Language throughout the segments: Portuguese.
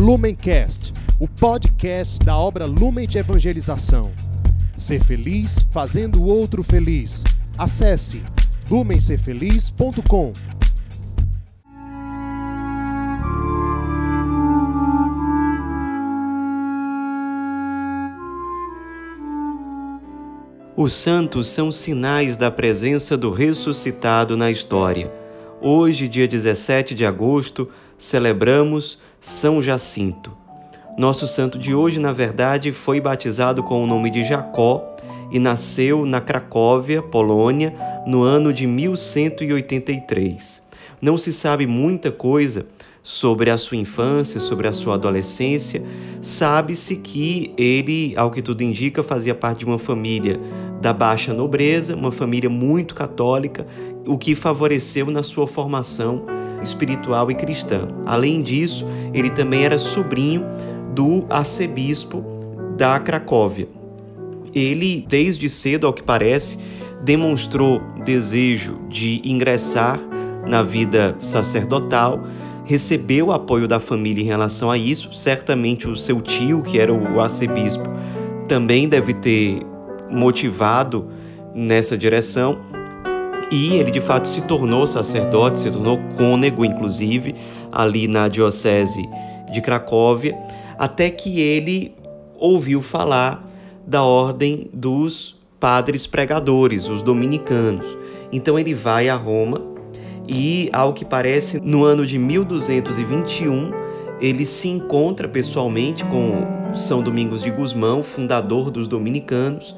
Lumencast, o podcast da obra Lumen de Evangelização. Ser feliz fazendo o outro feliz. Acesse lumencerfeliz.com. Os santos são sinais da presença do ressuscitado na história. Hoje, dia 17 de agosto, celebramos São Jacinto. Nosso santo de hoje, na verdade, foi batizado com o nome de Jacó e nasceu na Cracóvia, Polônia, no ano de 1183. Não se sabe muita coisa sobre a sua infância, sobre a sua adolescência. Sabe-se que ele, ao que tudo indica, fazia parte de uma família da baixa nobreza, uma família muito católica, o que favoreceu na sua formação espiritual e cristã. Além disso, ele também era sobrinho do arcebispo da Cracóvia. Ele, desde cedo, ao que parece, demonstrou desejo de ingressar na vida sacerdotal, recebeu o apoio da família em relação a isso. Certamente o seu tio, que era o arcebispo, também deve ter motivado nessa direção. E ele de fato se tornou sacerdote, se tornou cônego, inclusive, ali na diocese de Cracóvia, até que ele ouviu falar da ordem dos padres pregadores, os dominicanos. Então ele vai a Roma e, ao que parece, no ano de 1221, ele se encontra pessoalmente com São Domingos de Gusmão, fundador dos dominicanos,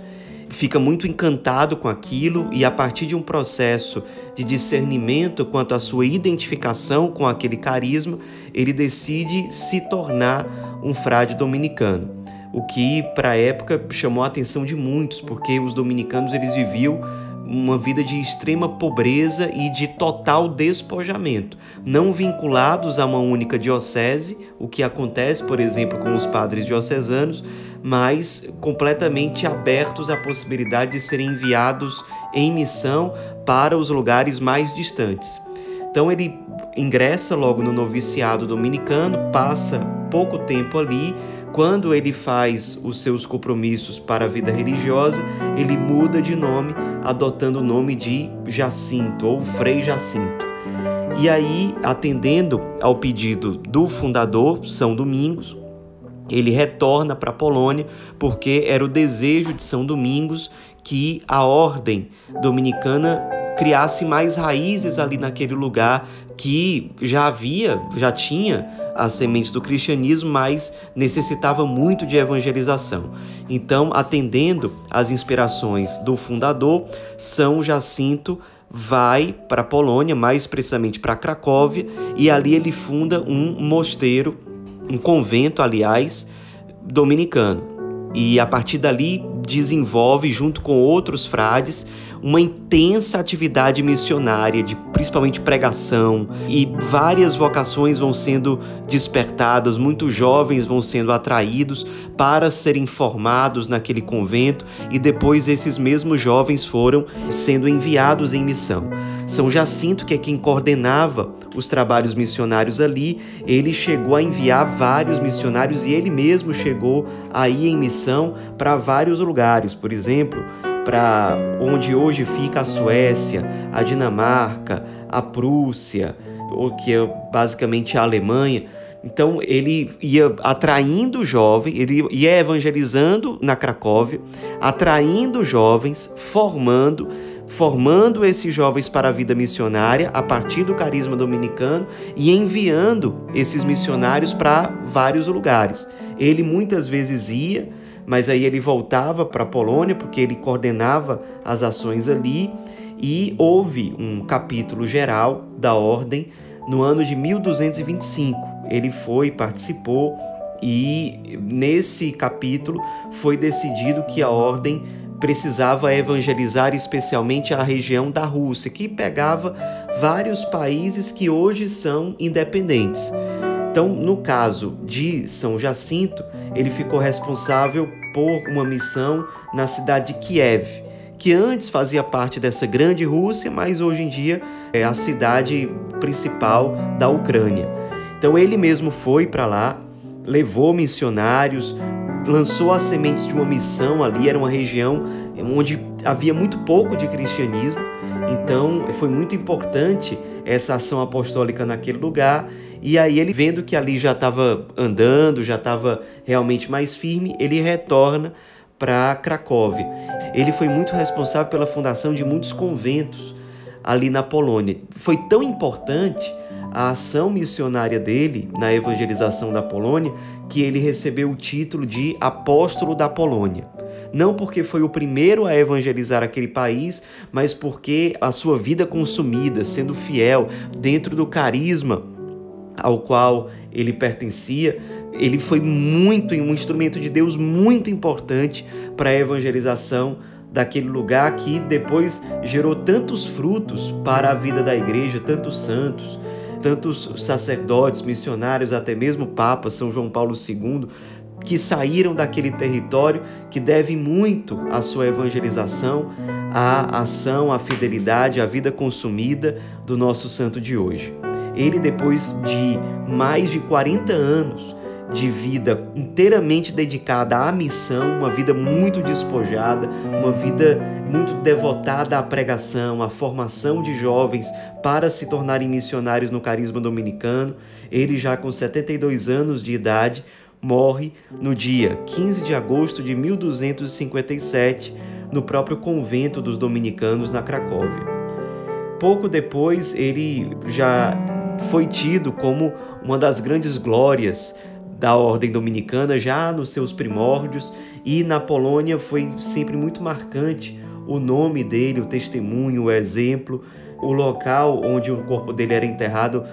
fica muito encantado com aquilo e, a partir de um processo de discernimento quanto à sua identificação com aquele carisma, ele decide se tornar um frade dominicano. O que, para a época, chamou a atenção de muitos, porque os dominicanos eles viviam uma vida de extrema pobreza e de total despojamento, não vinculados a uma única diocese, o que acontece, por exemplo, com os padres diocesanos, mas completamente abertos à possibilidade de serem enviados em missão para os lugares mais distantes. Então ele ingressa logo no noviciado dominicano, passa pouco tempo ali, quando ele faz os seus compromissos para a vida religiosa, ele muda de nome, adotando o nome de Jacinto ou Frei Jacinto. E aí, atendendo ao pedido do fundador, São Domingos, ele retorna para a Polônia porque era o desejo de São Domingos que a ordem dominicana criasse mais raízes ali naquele lugar que já havia, já tinha as sementes do cristianismo, mas necessitava muito de evangelização. Então, atendendo às inspirações do fundador, São Jacinto vai para a Polônia, mais precisamente para Cracóvia, e ali ele funda um mosteiro, um convento, aliás, dominicano. E a partir dali desenvolve, junto com outros frades, uma intensa atividade missionária, de principalmente pregação, e várias vocações vão sendo despertadas, muitos jovens vão sendo atraídos para serem formados naquele convento, e depois esses mesmos jovens foram sendo enviados em missão. São Jacinto, que é quem coordenava os trabalhos missionários ali, ele chegou a enviar vários missionários e ele mesmo chegou a ir em missão para vários lugares, por exemplo, para onde hoje fica a Suécia, a Dinamarca, a Prússia, o que é basicamente a Alemanha. Então ele ia atraindo jovens, ele ia evangelizando na Cracóvia, atraindo jovens, formando, formando esses jovens para a vida missionária a partir do carisma dominicano e enviando esses missionários para vários lugares. Ele muitas vezes ia mas aí ele voltava para a Polônia porque ele coordenava as ações ali e houve um capítulo geral da ordem no ano de 1225. Ele foi, participou e nesse capítulo foi decidido que a ordem precisava evangelizar especialmente a região da Rússia, que pegava vários países que hoje são independentes. Então, no caso de São Jacinto, ele ficou responsável por uma missão na cidade de Kiev, que antes fazia parte dessa grande Rússia, mas hoje em dia é a cidade principal da Ucrânia. Então ele mesmo foi para lá levou missionários, lançou as sementes de uma missão ali, era uma região onde havia muito pouco de cristianismo, então foi muito importante essa ação apostólica naquele lugar. E aí ele vendo que ali já estava andando, já estava realmente mais firme, ele retorna para Cracóvia. Ele foi muito responsável pela fundação de muitos conventos ali na Polônia. Foi tão importante a ação missionária dele na evangelização da Polônia que ele recebeu o título de apóstolo da Polônia. Não porque foi o primeiro a evangelizar aquele país, mas porque a sua vida consumida, sendo fiel dentro do carisma ao qual ele pertencia, ele foi muito um instrumento de Deus muito importante para a evangelização daquele lugar que depois gerou tantos frutos para a vida da igreja, tantos santos, tantos sacerdotes, missionários, até mesmo Papa São João Paulo II, que saíram daquele território que deve muito à sua evangelização, à ação, à fidelidade, à vida consumida do nosso santo de hoje. Ele, depois de mais de 40 anos, de vida inteiramente dedicada à missão, uma vida muito despojada, uma vida muito devotada à pregação, à formação de jovens para se tornarem missionários no carisma dominicano. Ele, já com 72 anos de idade, morre no dia 15 de agosto de 1257, no próprio convento dos dominicanos na Cracóvia. Pouco depois, ele já foi tido como uma das grandes glórias da ordem dominicana já nos seus primórdios e na Polônia foi sempre muito marcante o nome dele, o testemunho, o exemplo, o local onde o corpo dele era enterrado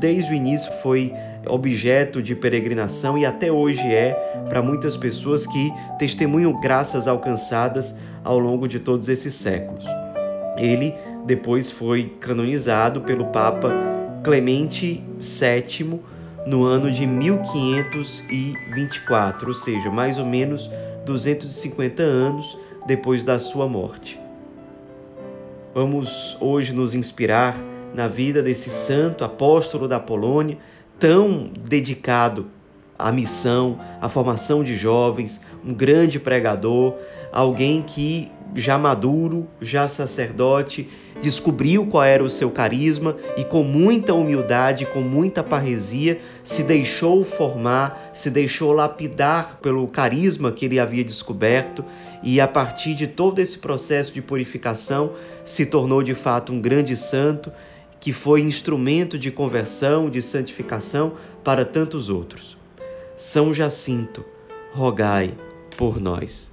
desde o início foi objeto de peregrinação e até hoje é para muitas pessoas que testemunham graças alcançadas ao longo de todos esses séculos. Ele depois foi canonizado pelo Papa Clemente VII no ano de 1524, ou seja, mais ou menos 250 anos depois da sua morte. Vamos hoje nos inspirar na vida desse santo apóstolo da Polônia, tão dedicado à missão, à formação de jovens, um grande pregador, alguém que já maduro, já sacerdote, descobriu qual era o seu carisma e com muita humildade, com muita parresia, se deixou formar, se deixou lapidar pelo carisma que ele havia descoberto e a partir de todo esse processo de purificação se tornou de fato um grande santo que foi instrumento de conversão, de santificação para tantos outros. São Jacinto, rogai por nós.